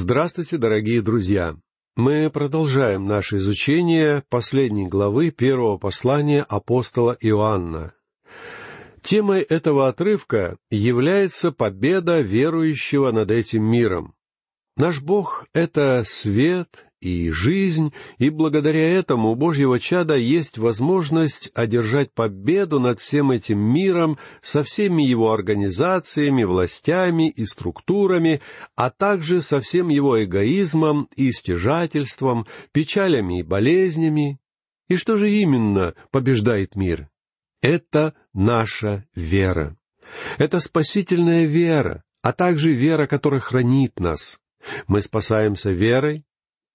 Здравствуйте, дорогие друзья! Мы продолжаем наше изучение последней главы первого послания апостола Иоанна. Темой этого отрывка является победа верующего над этим миром. Наш Бог — это свет и жизнь, и благодаря этому у Божьего чада есть возможность одержать победу над всем этим миром со всеми его организациями, властями и структурами, а также со всем его эгоизмом и стяжательством, печалями и болезнями. И что же именно побеждает мир? Это наша вера. Это спасительная вера, а также вера, которая хранит нас. Мы спасаемся верой,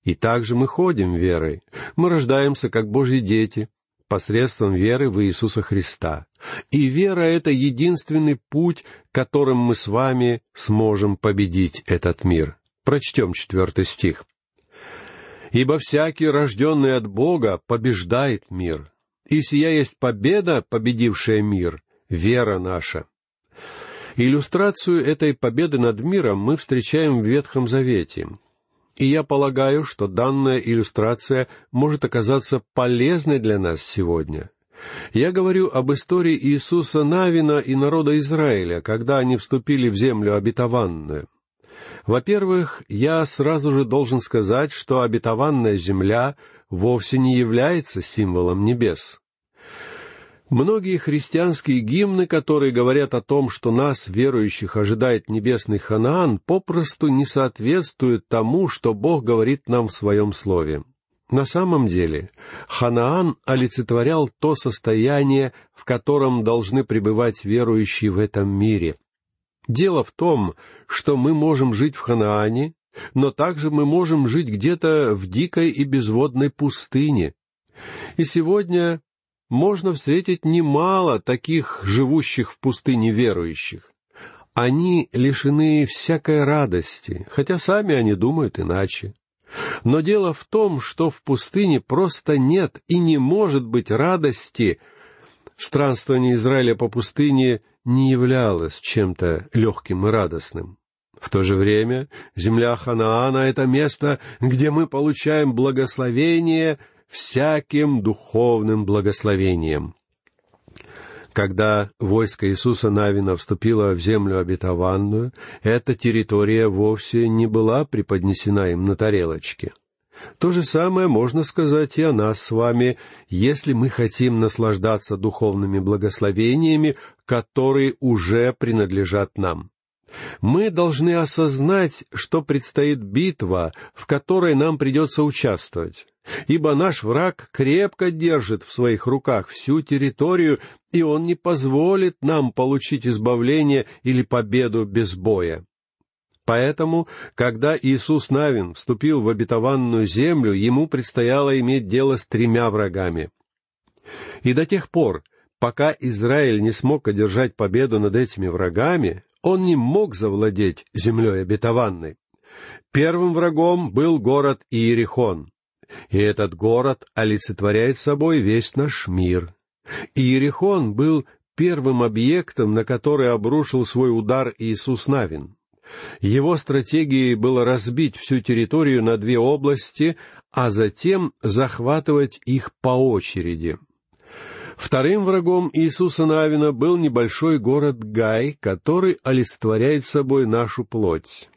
и также мы ходим верой. Мы рождаемся как Божьи дети посредством веры в Иисуса Христа. И вера — это единственный путь, которым мы с вами сможем победить этот мир. Прочтем четвертый стих. «Ибо всякий, рожденный от Бога, побеждает мир. И сия есть победа, победившая мир, вера наша». Иллюстрацию этой победы над миром мы встречаем в Ветхом Завете. И я полагаю, что данная иллюстрация может оказаться полезной для нас сегодня. Я говорю об истории Иисуса Навина и народа Израиля, когда они вступили в землю обетованную. Во-первых, я сразу же должен сказать, что обетованная земля вовсе не является символом небес. Многие христианские гимны, которые говорят о том, что нас, верующих, ожидает небесный Ханаан, попросту не соответствуют тому, что Бог говорит нам в Своем Слове. На самом деле, Ханаан олицетворял то состояние, в котором должны пребывать верующие в этом мире. Дело в том, что мы можем жить в Ханаане, но также мы можем жить где-то в дикой и безводной пустыне. И сегодня можно встретить немало таких живущих в пустыне верующих. Они лишены всякой радости, хотя сами они думают иначе. Но дело в том, что в пустыне просто нет и не может быть радости. Странствование Израиля по пустыне не являлось чем-то легким и радостным. В то же время земля Ханаана — это место, где мы получаем благословение — всяким духовным благословением. Когда войско Иисуса Навина вступило в землю обетованную, эта территория вовсе не была преподнесена им на тарелочке. То же самое можно сказать и о нас с вами, если мы хотим наслаждаться духовными благословениями, которые уже принадлежат нам. Мы должны осознать, что предстоит битва, в которой нам придется участвовать ибо наш враг крепко держит в своих руках всю территорию, и он не позволит нам получить избавление или победу без боя. Поэтому, когда Иисус Навин вступил в обетованную землю, ему предстояло иметь дело с тремя врагами. И до тех пор, пока Израиль не смог одержать победу над этими врагами, он не мог завладеть землей обетованной. Первым врагом был город Иерихон и этот город олицетворяет собой весь наш мир. Иерихон был первым объектом, на который обрушил свой удар Иисус Навин. Его стратегией было разбить всю территорию на две области, а затем захватывать их по очереди. Вторым врагом Иисуса Навина был небольшой город Гай, который олицетворяет собой нашу плоть.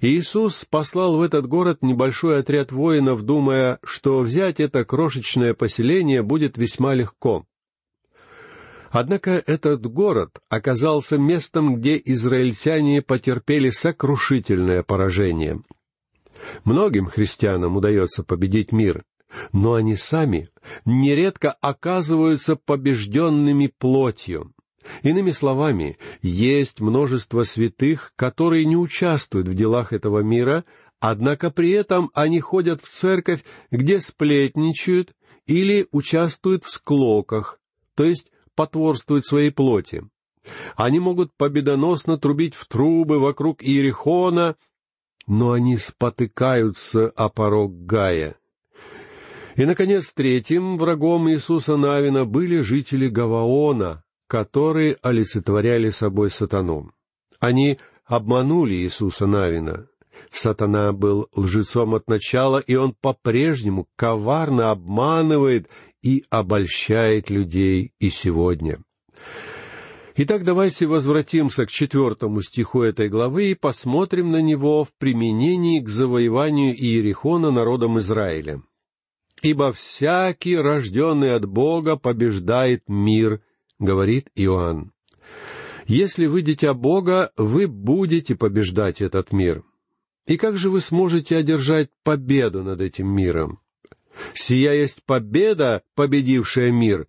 Иисус послал в этот город небольшой отряд воинов, думая, что взять это крошечное поселение будет весьма легко. Однако этот город оказался местом, где израильтяне потерпели сокрушительное поражение. Многим христианам удается победить мир, но они сами нередко оказываются побежденными плотью. Иными словами, есть множество святых, которые не участвуют в делах этого мира, однако при этом они ходят в церковь, где сплетничают или участвуют в склоках, то есть потворствуют своей плоти. Они могут победоносно трубить в трубы вокруг Иерихона, но они спотыкаются о порог Гая. И, наконец, третьим врагом Иисуса Навина были жители Гаваона, которые олицетворяли собой сатану. Они обманули Иисуса Навина. Сатана был лжецом от начала, и он по-прежнему коварно обманывает и обольщает людей и сегодня. Итак, давайте возвратимся к четвертому стиху этой главы и посмотрим на него в применении к завоеванию Иерихона народом Израиля. «Ибо всякий, рожденный от Бога, побеждает мир», — говорит Иоанн. «Если вы дитя Бога, вы будете побеждать этот мир. И как же вы сможете одержать победу над этим миром? Сия есть победа, победившая мир,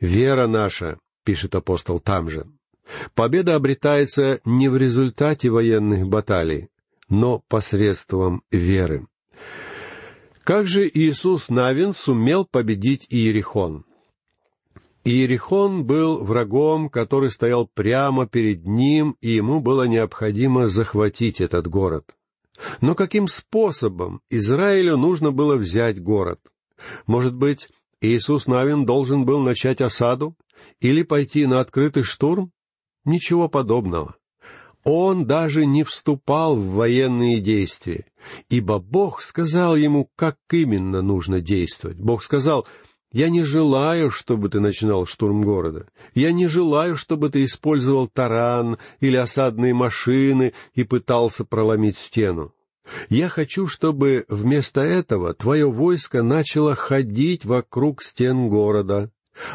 вера наша, пишет апостол там же. Победа обретается не в результате военных баталий, но посредством веры. Как же Иисус Навин сумел победить Иерихон? Иерихон был врагом, который стоял прямо перед ним, и ему было необходимо захватить этот город. Но каким способом Израилю нужно было взять город? Может быть, Иисус Навин должен был начать осаду или пойти на открытый штурм? Ничего подобного. Он даже не вступал в военные действия, ибо Бог сказал ему, как именно нужно действовать. Бог сказал, «Я не желаю, чтобы ты начинал штурм города. Я не желаю, чтобы ты использовал таран или осадные машины и пытался проломить стену. Я хочу, чтобы вместо этого твое войско начало ходить вокруг стен города,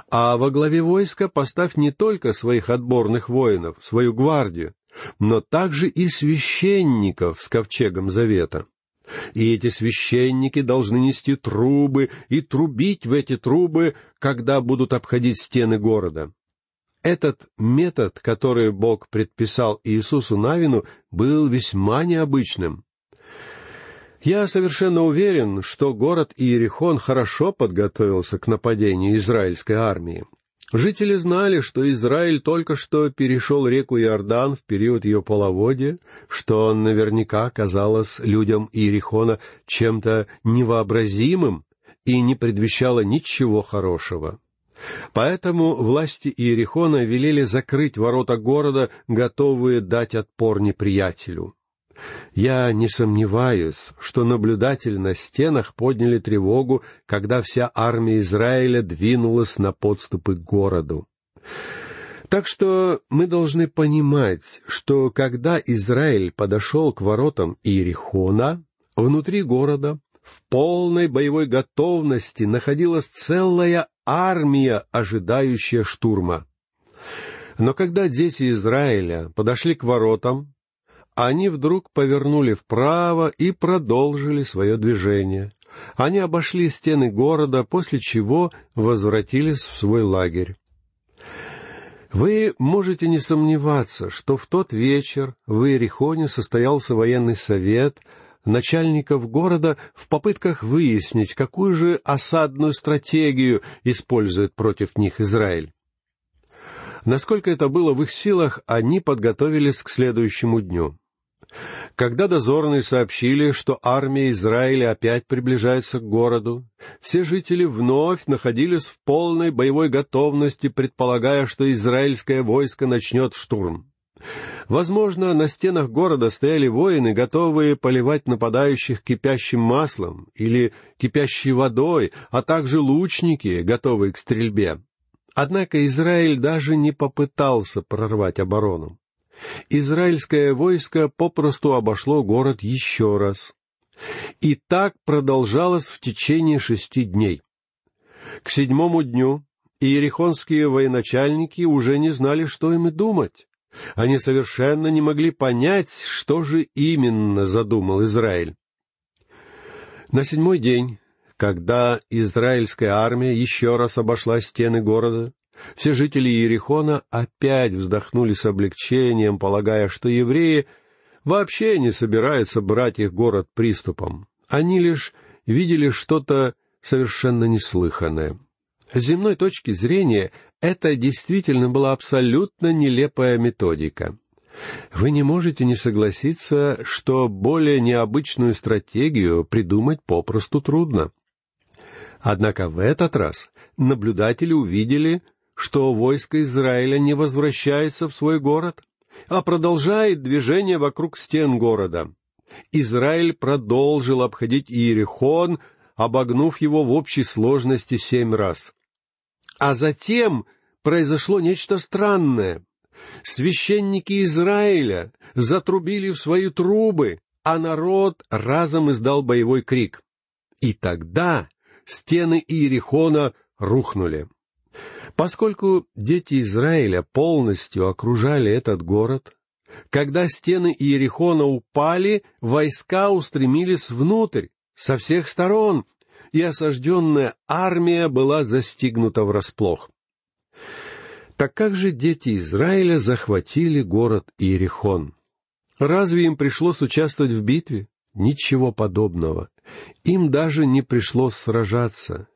а во главе войска поставь не только своих отборных воинов, свою гвардию, но также и священников с ковчегом завета. И эти священники должны нести трубы и трубить в эти трубы, когда будут обходить стены города. Этот метод, который Бог предписал Иисусу Навину, был весьма необычным. Я совершенно уверен, что город Иерихон хорошо подготовился к нападению израильской армии. Жители знали, что Израиль только что перешел реку Иордан в период ее половодья, что наверняка казалось людям Иерихона чем-то невообразимым и не предвещало ничего хорошего. Поэтому власти Иерихона велели закрыть ворота города, готовые дать отпор неприятелю. Я не сомневаюсь, что наблюдатели на стенах подняли тревогу, когда вся армия Израиля двинулась на подступы к городу. Так что мы должны понимать, что когда Израиль подошел к воротам Иерихона, внутри города, в полной боевой готовности находилась целая армия, ожидающая штурма. Но когда дети Израиля подошли к воротам, они вдруг повернули вправо и продолжили свое движение. Они обошли стены города, после чего возвратились в свой лагерь. Вы можете не сомневаться, что в тот вечер в Иерихоне состоялся военный совет начальников города в попытках выяснить, какую же осадную стратегию использует против них Израиль. Насколько это было в их силах, они подготовились к следующему дню. Когда дозорные сообщили, что армия Израиля опять приближается к городу, все жители вновь находились в полной боевой готовности, предполагая, что израильское войско начнет штурм. Возможно, на стенах города стояли воины, готовые поливать нападающих кипящим маслом или кипящей водой, а также лучники, готовые к стрельбе. Однако Израиль даже не попытался прорвать оборону. Израильское войско попросту обошло город еще раз. И так продолжалось в течение шести дней. К седьмому дню иерихонские военачальники уже не знали, что им и думать. Они совершенно не могли понять, что же именно задумал Израиль. На седьмой день, когда израильская армия еще раз обошла стены города, все жители Иерихона опять вздохнули с облегчением, полагая, что евреи вообще не собираются брать их город приступом. Они лишь видели что-то совершенно неслыханное. С земной точки зрения это действительно была абсолютно нелепая методика. Вы не можете не согласиться, что более необычную стратегию придумать попросту трудно. Однако в этот раз наблюдатели увидели, что войско Израиля не возвращается в свой город, а продолжает движение вокруг стен города. Израиль продолжил обходить Иерихон, обогнув его в общей сложности семь раз. А затем произошло нечто странное. Священники Израиля затрубили в свои трубы, а народ разом издал боевой крик. И тогда стены Иерихона рухнули. Поскольку дети Израиля полностью окружали этот город, когда стены Иерихона упали, войска устремились внутрь, со всех сторон, и осажденная армия была застигнута врасплох. Так как же дети Израиля захватили город Иерихон? Разве им пришлось участвовать в битве? Ничего подобного. Им даже не пришлось сражаться.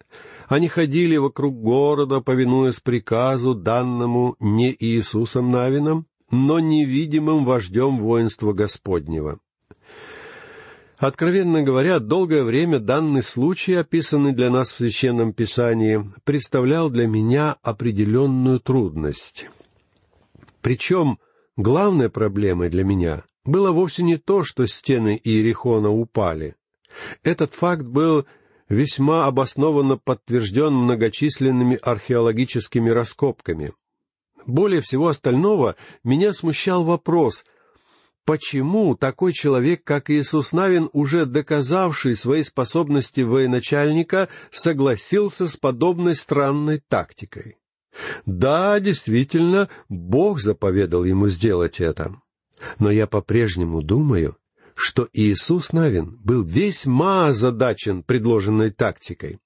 Они ходили вокруг города, повинуясь приказу, данному не Иисусом Навином, но невидимым вождем воинства Господнего. Откровенно говоря, долгое время данный случай, описанный для нас в Священном Писании, представлял для меня определенную трудность. Причем главной проблемой для меня было вовсе не то, что стены Иерихона упали. Этот факт был весьма обоснованно подтвержден многочисленными археологическими раскопками. Более всего остального меня смущал вопрос, почему такой человек, как Иисус Навин, уже доказавший свои способности военачальника, согласился с подобной странной тактикой. Да, действительно, Бог заповедал ему сделать это. Но я по-прежнему думаю, что Иисус Навин был весьма озадачен предложенной тактикой.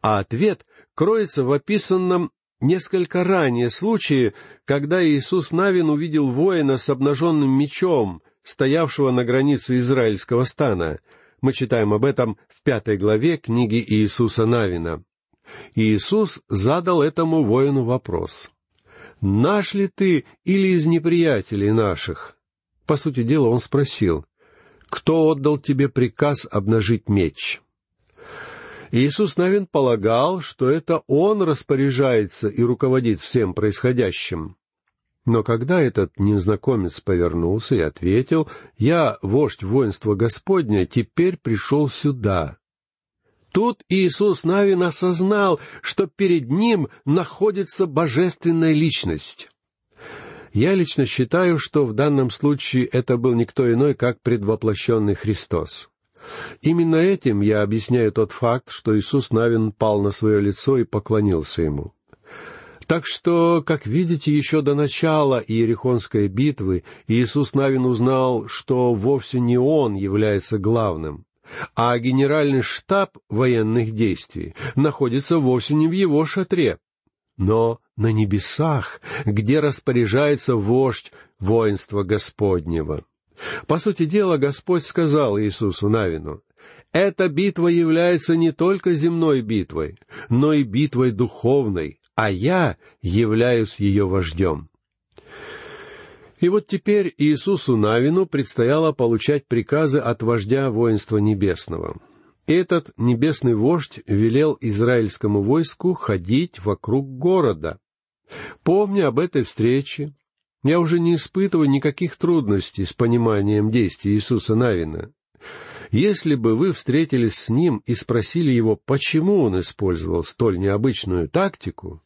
А ответ кроется в описанном несколько ранее случае, когда Иисус Навин увидел воина с обнаженным мечом, стоявшего на границе израильского стана. Мы читаем об этом в пятой главе книги Иисуса Навина. Иисус задал этому воину вопрос. «Наш ли ты или из неприятелей наших?» По сути дела, он спросил, «Кто отдал тебе приказ обнажить меч?» Иисус Навин полагал, что это он распоряжается и руководит всем происходящим. Но когда этот незнакомец повернулся и ответил, «Я, вождь воинства Господня, теперь пришел сюда», Тут Иисус Навин осознал, что перед ним находится божественная личность. Я лично считаю, что в данном случае это был никто иной, как предвоплощенный Христос. Именно этим я объясняю тот факт, что Иисус Навин пал на свое лицо и поклонился ему. Так что, как видите, еще до начала Иерихонской битвы Иисус Навин узнал, что вовсе не он является главным, а генеральный штаб военных действий находится вовсе не в его шатре, но на небесах, где распоряжается вождь воинства Господнего. По сути дела, Господь сказал Иисусу Навину, «Эта битва является не только земной битвой, но и битвой духовной, а я являюсь ее вождем». И вот теперь Иисусу Навину предстояло получать приказы от вождя воинства небесного. Этот небесный вождь велел израильскому войску ходить вокруг города. Помня об этой встрече, я уже не испытываю никаких трудностей с пониманием действий Иисуса Навина. Если бы вы встретились с ним и спросили его, почему он использовал столь необычную тактику,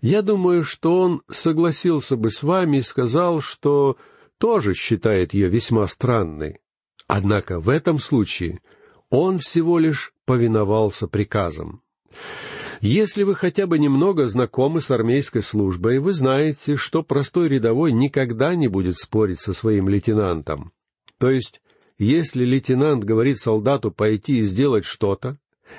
я думаю, что он согласился бы с вами и сказал, что тоже считает ее весьма странной. Однако в этом случае он всего лишь повиновался приказам. Если вы хотя бы немного знакомы с армейской службой, вы знаете, что простой рядовой никогда не будет спорить со своим лейтенантом. То есть, если лейтенант говорит солдату пойти и сделать что-то,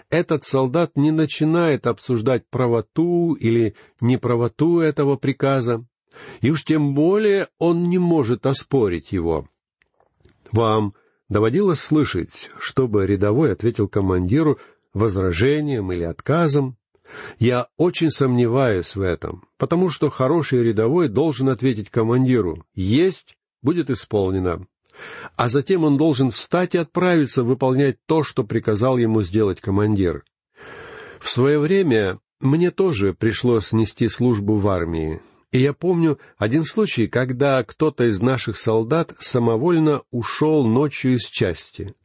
этот солдат не начинает обсуждать правоту или неправоту этого приказа, и уж тем более он не может оспорить его. Вам доводилось слышать, чтобы рядовой ответил командиру возражением или отказом? Я очень сомневаюсь в этом, потому что хороший рядовой должен ответить командиру «Есть, будет исполнено». А затем он должен встать и отправиться выполнять то, что приказал ему сделать командир. В свое время мне тоже пришлось нести службу в армии, И я помню один случай, когда кто-то из наших солдат самовольно ушел ночью из части.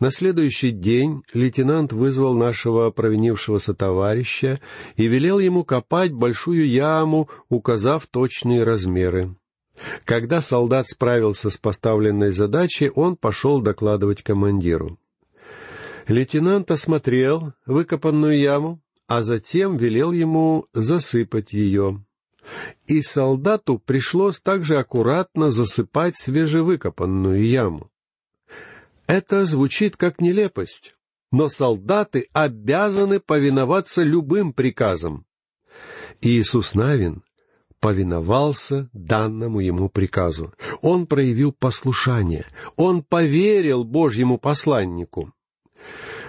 На следующий день лейтенант вызвал нашего провинившегося товарища и велел ему копать большую яму, указав точные размеры. Когда солдат справился с поставленной задачей, он пошел докладывать командиру. Лейтенант осмотрел выкопанную яму, а затем велел ему засыпать ее. И солдату пришлось также аккуратно засыпать свежевыкопанную яму. Это звучит как нелепость, но солдаты обязаны повиноваться любым приказам. Иисус Навин повиновался данному ему приказу. Он проявил послушание. Он поверил Божьему посланнику.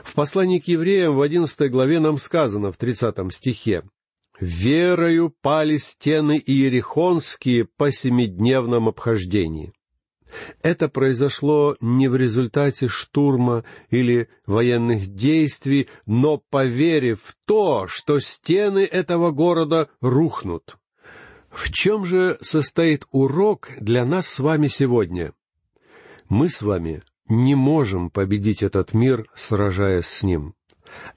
В послании к евреям в одиннадцатой главе нам сказано в тридцатом стихе «Верою пали стены иерихонские по семидневном обхождении». Это произошло не в результате штурма или военных действий, но поверив в то, что стены этого города рухнут. В чем же состоит урок для нас с вами сегодня? Мы с вами не можем победить этот мир, сражаясь с ним.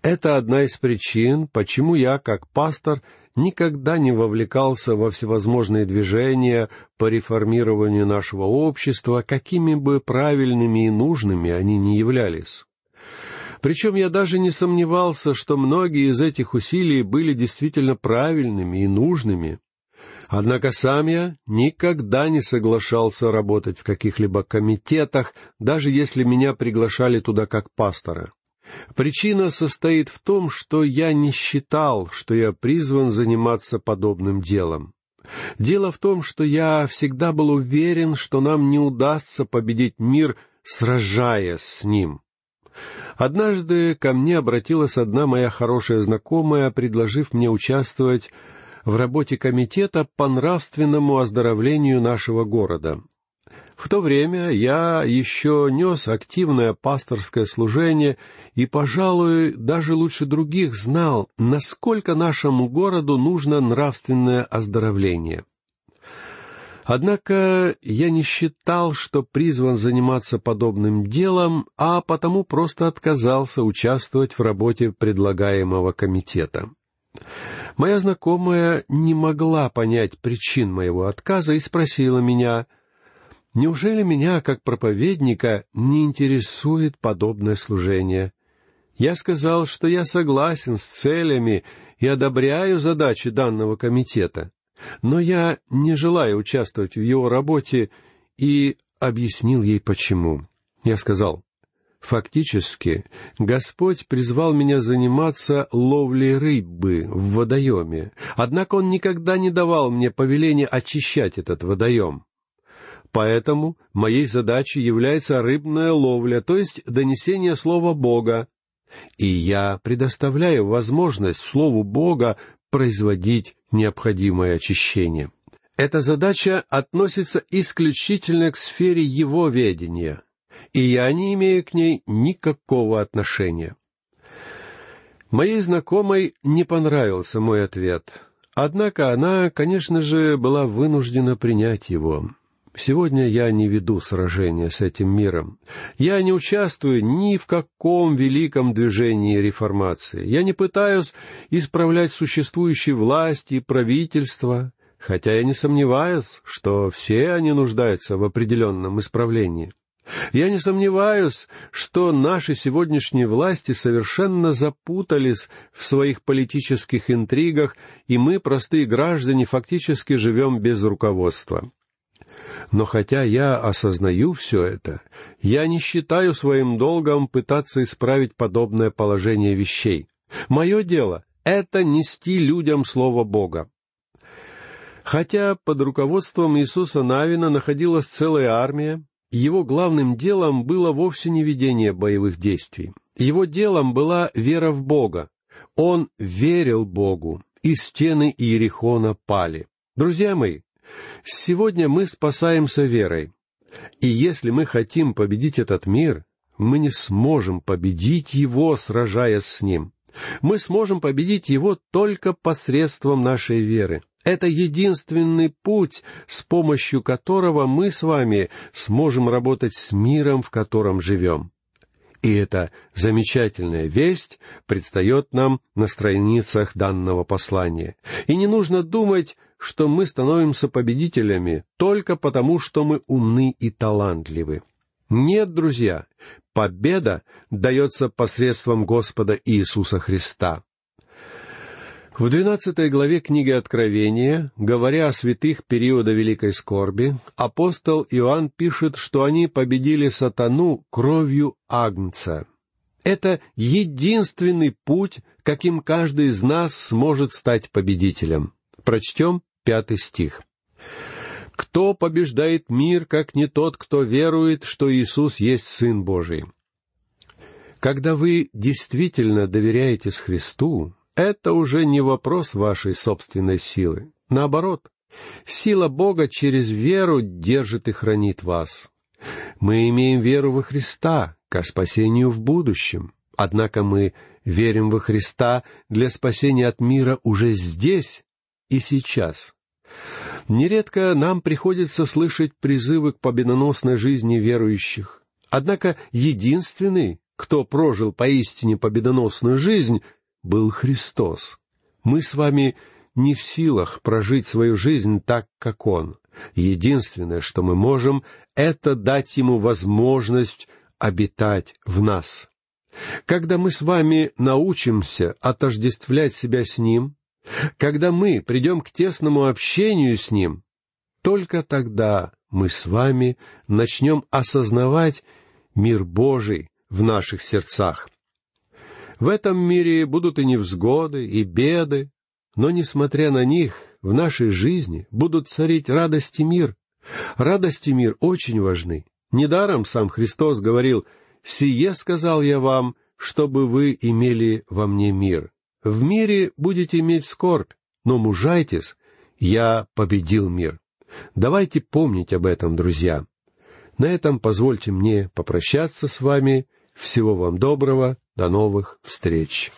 Это одна из причин, почему я, как пастор, никогда не вовлекался во всевозможные движения по реформированию нашего общества, какими бы правильными и нужными они ни являлись. Причем я даже не сомневался, что многие из этих усилий были действительно правильными и нужными, Однако сам я никогда не соглашался работать в каких-либо комитетах, даже если меня приглашали туда как пастора. Причина состоит в том, что я не считал, что я призван заниматься подобным делом. Дело в том, что я всегда был уверен, что нам не удастся победить мир, сражаясь с ним. Однажды ко мне обратилась одна моя хорошая знакомая, предложив мне участвовать в работе комитета по нравственному оздоровлению нашего города. В то время я еще нес активное пасторское служение и, пожалуй, даже лучше других знал, насколько нашему городу нужно нравственное оздоровление. Однако я не считал, что призван заниматься подобным делом, а потому просто отказался участвовать в работе предлагаемого комитета. Моя знакомая не могла понять причин моего отказа и спросила меня, «Неужели меня, как проповедника, не интересует подобное служение?» Я сказал, что я согласен с целями и одобряю задачи данного комитета, но я не желаю участвовать в его работе и объяснил ей почему. Я сказал, Фактически, Господь призвал меня заниматься ловлей рыбы в водоеме, однако Он никогда не давал мне повеления очищать этот водоем. Поэтому моей задачей является рыбная ловля, то есть донесение Слова Бога. И я предоставляю возможность Слову Бога производить необходимое очищение. Эта задача относится исключительно к сфере Его ведения — и я не имею к ней никакого отношения. Моей знакомой не понравился мой ответ, однако она, конечно же, была вынуждена принять его. Сегодня я не веду сражения с этим миром. Я не участвую ни в каком великом движении реформации. Я не пытаюсь исправлять существующие власти и правительства, хотя я не сомневаюсь, что все они нуждаются в определенном исправлении. Я не сомневаюсь, что наши сегодняшние власти совершенно запутались в своих политических интригах, и мы, простые граждане, фактически живем без руководства. Но хотя я осознаю все это, я не считаю своим долгом пытаться исправить подобное положение вещей. Мое дело — это нести людям Слово Бога. Хотя под руководством Иисуса Навина находилась целая армия, его главным делом было вовсе не ведение боевых действий. Его делом была вера в Бога. Он верил Богу, и стены Иерихона пали. Друзья мои, сегодня мы спасаемся верой. И если мы хотим победить этот мир, мы не сможем победить его, сражаясь с ним. Мы сможем победить его только посредством нашей веры. Это единственный путь, с помощью которого мы с вами сможем работать с миром, в котором живем. И эта замечательная весть предстает нам на страницах данного послания. И не нужно думать, что мы становимся победителями только потому, что мы умны и талантливы. Нет, друзья, победа дается посредством Господа Иисуса Христа. В двенадцатой главе книги Откровения, говоря о святых периода Великой Скорби, апостол Иоанн пишет, что они победили сатану кровью Агнца. Это единственный путь, каким каждый из нас сможет стать победителем. Прочтем пятый стих. «Кто побеждает мир, как не тот, кто верует, что Иисус есть Сын Божий?» Когда вы действительно доверяетесь Христу, это уже не вопрос вашей собственной силы. Наоборот, сила Бога через веру держит и хранит вас. Мы имеем веру во Христа ко спасению в будущем. Однако мы верим во Христа для спасения от мира уже здесь и сейчас. Нередко нам приходится слышать призывы к победоносной жизни верующих. Однако единственный, кто прожил поистине победоносную жизнь, был Христос. Мы с вами не в силах прожить свою жизнь так, как Он. Единственное, что мы можем, это дать Ему возможность обитать в нас. Когда мы с вами научимся отождествлять себя с Ним, когда мы придем к тесному общению с Ним, только тогда мы с вами начнем осознавать мир Божий в наших сердцах. В этом мире будут и невзгоды, и беды, но, несмотря на них, в нашей жизни будут царить радость и мир. Радость и мир очень важны. Недаром сам Христос говорил, «Сие сказал я вам, чтобы вы имели во мне мир. В мире будете иметь скорбь, но мужайтесь, я победил мир». Давайте помнить об этом, друзья. На этом позвольте мне попрощаться с вами. Всего вам доброго. До новых встреч!